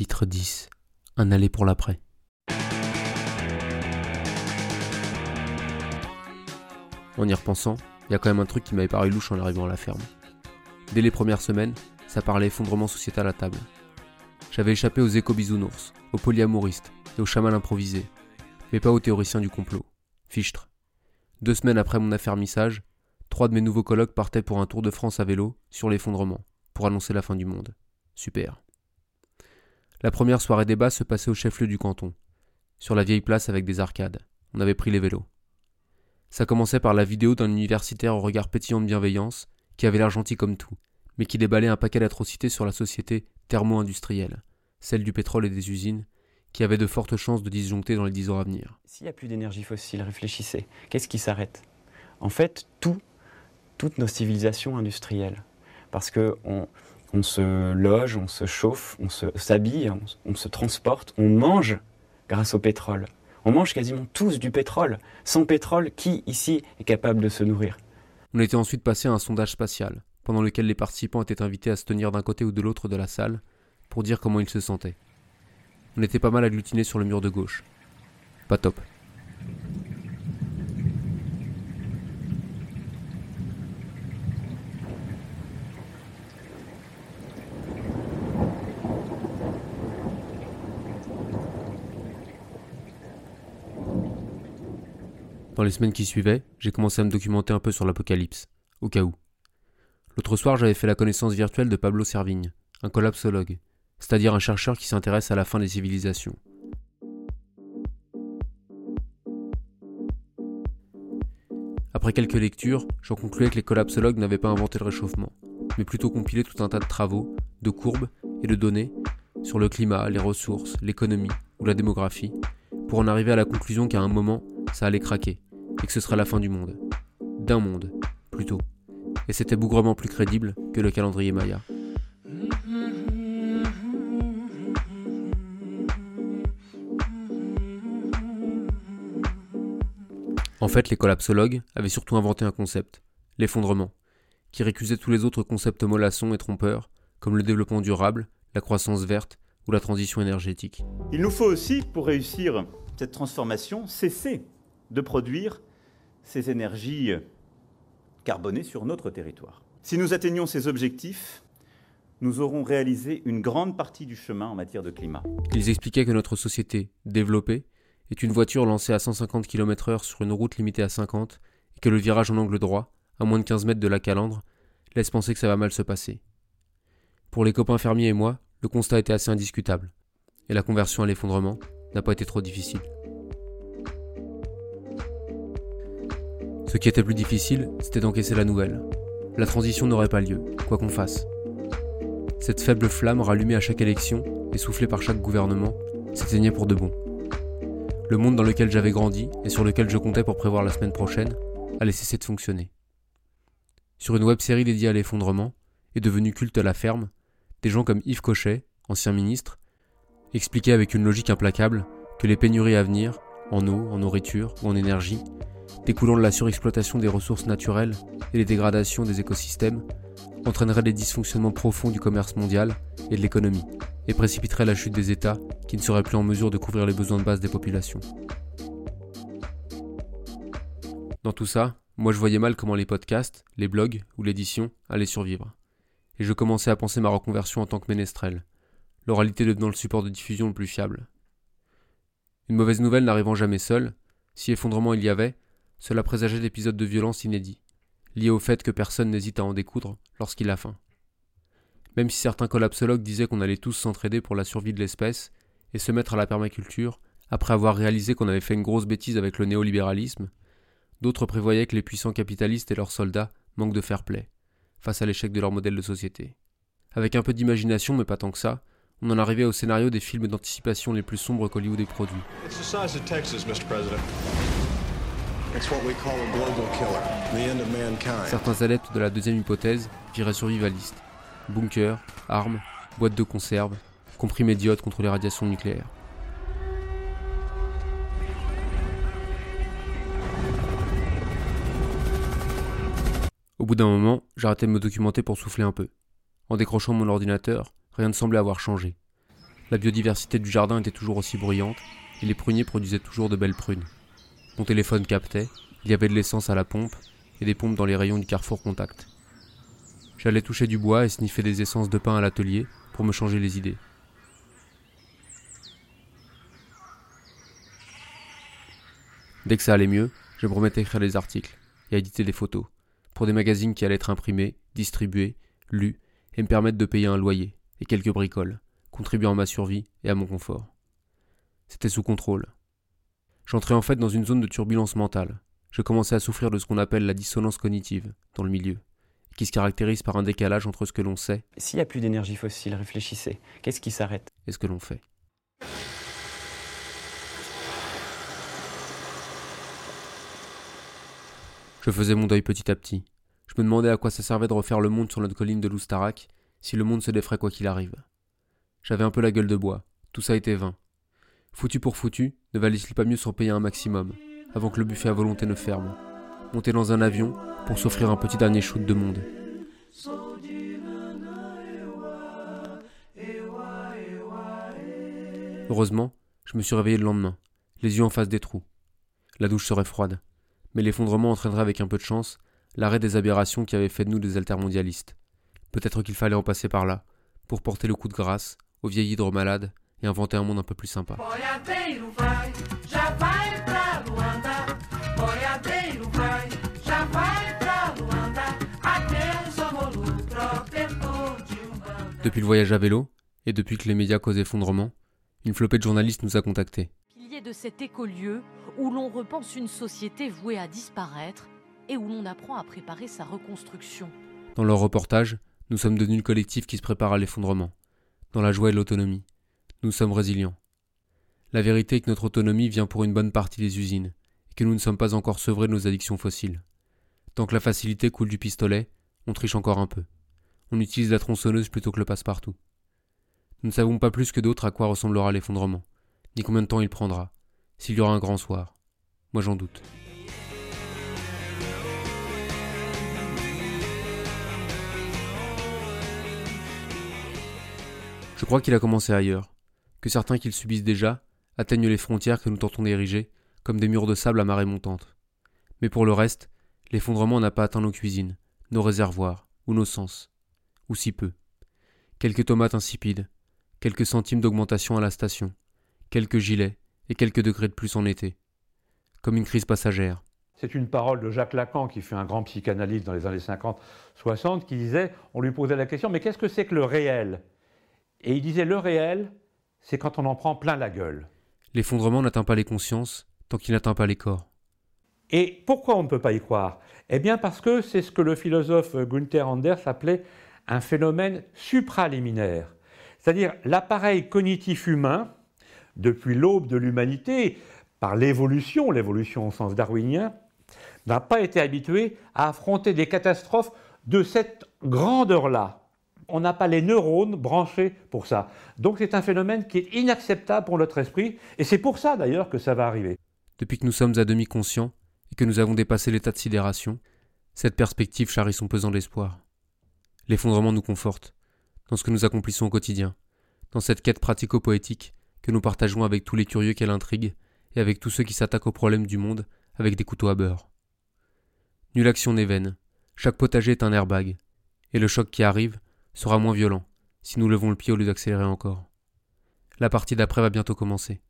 Chapitre 10 Un aller pour l'après. En y repensant, il y a quand même un truc qui m'avait paru louche en arrivant à la ferme. Dès les premières semaines, ça parlait effondrement sociétal à table. J'avais échappé aux éco-bisounours, aux polyamouristes et aux chamans improvisés, mais pas aux théoriciens du complot. Fichtre. Deux semaines après mon affermissage, trois de mes nouveaux colloques partaient pour un tour de France à vélo sur l'effondrement, pour annoncer la fin du monde. Super. La première soirée débat se passait au chef-lieu du canton, sur la vieille place avec des arcades. On avait pris les vélos. Ça commençait par la vidéo d'un universitaire au regard pétillant de bienveillance, qui avait l'air gentil comme tout, mais qui déballait un paquet d'atrocités sur la société thermo-industrielle, celle du pétrole et des usines, qui avait de fortes chances de disjoncter dans les dix ans à venir. S'il n'y a plus d'énergie fossile, réfléchissez. Qu'est-ce qui s'arrête? En fait, tout, toutes nos civilisations industrielles. Parce que on, on se loge, on se chauffe, on s'habille, on, se transporte, on mange grâce au pétrole. On mange quasiment tous du pétrole. Sans pétrole, qui ici est capable de se nourrir? On était ensuite passé à un sondage spatial, pendant lequel les participants étaient invités à se tenir d'un côté ou de l'autre de la salle pour dire comment ils se sentaient. On était pas mal agglutinés sur le mur de gauche. Pas top. Dans les semaines qui suivaient, j'ai commencé à me documenter un peu sur l'apocalypse, au cas où. L'autre soir, j'avais fait la connaissance virtuelle de Pablo Servigne, un collapsologue, c'est-à-dire un chercheur qui s'intéresse à la fin des civilisations. Après quelques lectures, j'en concluais que les collapsologues n'avaient pas inventé le réchauffement, mais plutôt compilé tout un tas de travaux, de courbes et de données sur le climat, les ressources, l'économie ou la démographie, pour en arriver à la conclusion qu'à un moment, ça allait craquer, et que ce serait la fin du monde. D'un monde, plutôt. Et c'était bougrement plus crédible que le calendrier Maya. En fait, les collapsologues avaient surtout inventé un concept, l'effondrement, qui récusait tous les autres concepts mollassons et trompeurs, comme le développement durable, la croissance verte ou la transition énergétique. Il nous faut aussi, pour réussir cette transformation, cesser de produire ces énergies carbonées sur notre territoire. Si nous atteignons ces objectifs, nous aurons réalisé une grande partie du chemin en matière de climat. Ils expliquaient que notre société, développée, est une voiture lancée à 150 km/h sur une route limitée à 50 et que le virage en angle droit, à moins de 15 mètres de la calandre, laisse penser que ça va mal se passer. Pour les copains fermiers et moi, le constat était assez indiscutable, et la conversion à l'effondrement n'a pas été trop difficile. Ce qui était plus difficile, c'était d'encaisser la nouvelle. La transition n'aurait pas lieu, quoi qu'on fasse. Cette faible flamme rallumée à chaque élection et soufflée par chaque gouvernement s'éteignait pour de bon. Le monde dans lequel j'avais grandi et sur lequel je comptais pour prévoir la semaine prochaine allait cesser de fonctionner. Sur une web série dédiée à l'effondrement, et devenue culte à la ferme, des gens comme Yves Cochet, ancien ministre, expliquaient avec une logique implacable que les pénuries à venir, en eau, en nourriture ou en énergie, découlant de la surexploitation des ressources naturelles et les dégradations des écosystèmes, entraîneraient des dysfonctionnements profonds du commerce mondial et de l'économie, et précipiteraient la chute des États qui ne seraient plus en mesure de couvrir les besoins de base des populations. Dans tout ça, moi je voyais mal comment les podcasts, les blogs ou l'édition allaient survivre. Et je commençais à penser ma reconversion en tant que ménestrel, l'oralité devenant le support de diffusion le plus fiable. Une mauvaise nouvelle n'arrivant jamais seule, si effondrement il y avait, cela présageait d'épisodes de violence inédits, liés au fait que personne n'hésite à en découdre lorsqu'il a faim. Même si certains collapsologues disaient qu'on allait tous s'entraider pour la survie de l'espèce et se mettre à la permaculture, après avoir réalisé qu'on avait fait une grosse bêtise avec le néolibéralisme, d'autres prévoyaient que les puissants capitalistes et leurs soldats manquent de fair play, face à l'échec de leur modèle de société. Avec un peu d'imagination, mais pas tant que ça, on en arrivait au scénario des films d'anticipation les plus sombres qu'Hollywood ait produits. Certains adeptes de la deuxième hypothèse viraient survivalistes. Bunkers, armes, boîtes de conserve, comprimés d'iode contre les radiations nucléaires. Au bout d'un moment, j'arrêtais de me documenter pour souffler un peu. En décrochant mon ordinateur, rien ne semblait avoir changé. La biodiversité du jardin était toujours aussi bruyante, et les pruniers produisaient toujours de belles prunes. Mon téléphone captait, il y avait de l'essence à la pompe, et des pompes dans les rayons du carrefour contact. J'allais toucher du bois et sniffer des essences de pain à l'atelier pour me changer les idées. Dès que ça allait mieux, je me remettais à écrire des articles et éditer des photos, pour des magazines qui allaient être imprimés, distribués, lus, et me permettre de payer un loyer et quelques bricoles, contribuant à ma survie et à mon confort. C'était sous contrôle. J'entrais en fait dans une zone de turbulence mentale. Je commençais à souffrir de ce qu'on appelle la dissonance cognitive dans le milieu, qui se caractérise par un décalage entre ce que l'on sait. S'il n'y a plus d'énergie fossile, réfléchissez. Qu'est-ce qui s'arrête? Et ce que l'on fait. Je faisais mon deuil petit à petit. Je me demandais à quoi ça servait de refaire le monde sur notre colline de l'Oustarak si le monde se défrait quoi qu'il arrive. J'avais un peu la gueule de bois. Tout ça était vain. Foutu pour foutu, ne valait-il pas mieux s'en payer un maximum, avant que le buffet à volonté ne ferme? Monter dans un avion pour s'offrir un petit dernier shoot de monde. Heureusement, je me suis réveillé le lendemain, les yeux en face des trous. La douche serait froide mais l'effondrement entraînerait avec un peu de chance l'arrêt des aberrations qui avaient fait de nous des altermondialistes. Peut-être qu'il fallait en passer par là, pour porter le coup de grâce aux vieilles hydres malades et inventer un monde un peu plus sympa. Depuis le voyage à vélo, et depuis que les médias causent effondrement, une flopée de journalistes nous a contactés de cet écolieu où l'on repense une société vouée à disparaître et où l'on apprend à préparer sa reconstruction. Dans leur reportage, nous sommes devenus le collectif qui se prépare à l'effondrement. Dans la joie et l'autonomie, nous sommes résilients. La vérité est que notre autonomie vient pour une bonne partie des usines, et que nous ne sommes pas encore sevrés de nos addictions fossiles. Tant que la facilité coule du pistolet, on triche encore un peu. On utilise la tronçonneuse plutôt que le passe-partout. Nous ne savons pas plus que d'autres à quoi ressemblera l'effondrement ni combien de temps il prendra, s'il y aura un grand soir. Moi j'en doute. Je crois qu'il a commencé ailleurs, que certains qui le subissent déjà atteignent les frontières que nous tentons d'ériger comme des murs de sable à marée montante. Mais pour le reste, l'effondrement n'a pas atteint nos cuisines, nos réservoirs, ou nos sens, ou si peu. Quelques tomates insipides, quelques centimes d'augmentation à la station, quelques gilets et quelques degrés de plus en été. Comme une crise passagère. C'est une parole de Jacques Lacan, qui fut un grand psychanalyste dans les années 50-60, qui disait, on lui posait la question, mais qu'est-ce que c'est que le réel? Et il disait, le réel, c'est quand on en prend plein la gueule. L'effondrement n'atteint pas les consciences tant qu'il n'atteint pas les corps. Et pourquoi on ne peut pas y croire? Eh bien parce que c'est ce que le philosophe Gunther Anders appelait un phénomène supraliminaire. C'est-à-dire l'appareil cognitif humain depuis l'aube de l'humanité, par l'évolution, l'évolution au sens darwinien, n'a pas été habitué à affronter des catastrophes de cette grandeur-là. On n'a pas les neurones branchés pour ça. Donc c'est un phénomène qui est inacceptable pour notre esprit, et c'est pour ça d'ailleurs que ça va arriver. Depuis que nous sommes à demi conscients et que nous avons dépassé l'état de sidération, cette perspective charrie son pesant d'espoir. L'effondrement nous conforte, dans ce que nous accomplissons au quotidien, dans cette quête pratico-poétique que nous partageons avec tous les curieux qu'elle intrigue, et avec tous ceux qui s'attaquent aux problèmes du monde avec des couteaux à beurre. Nulle action n'est vaine, chaque potager est un airbag, et le choc qui arrive sera moins violent si nous levons le pied au lieu d'accélérer encore. La partie d'après va bientôt commencer.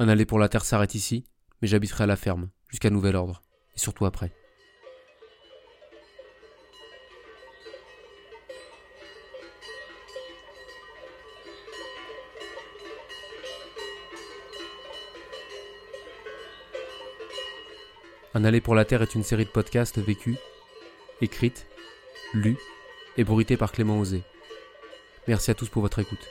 Un aller pour la terre s'arrête ici, mais j'habiterai à la ferme, jusqu'à nouvel ordre, et surtout après. Un aller pour la Terre est une série de podcasts vécus, écrites, lus et par Clément Osé. Merci à tous pour votre écoute.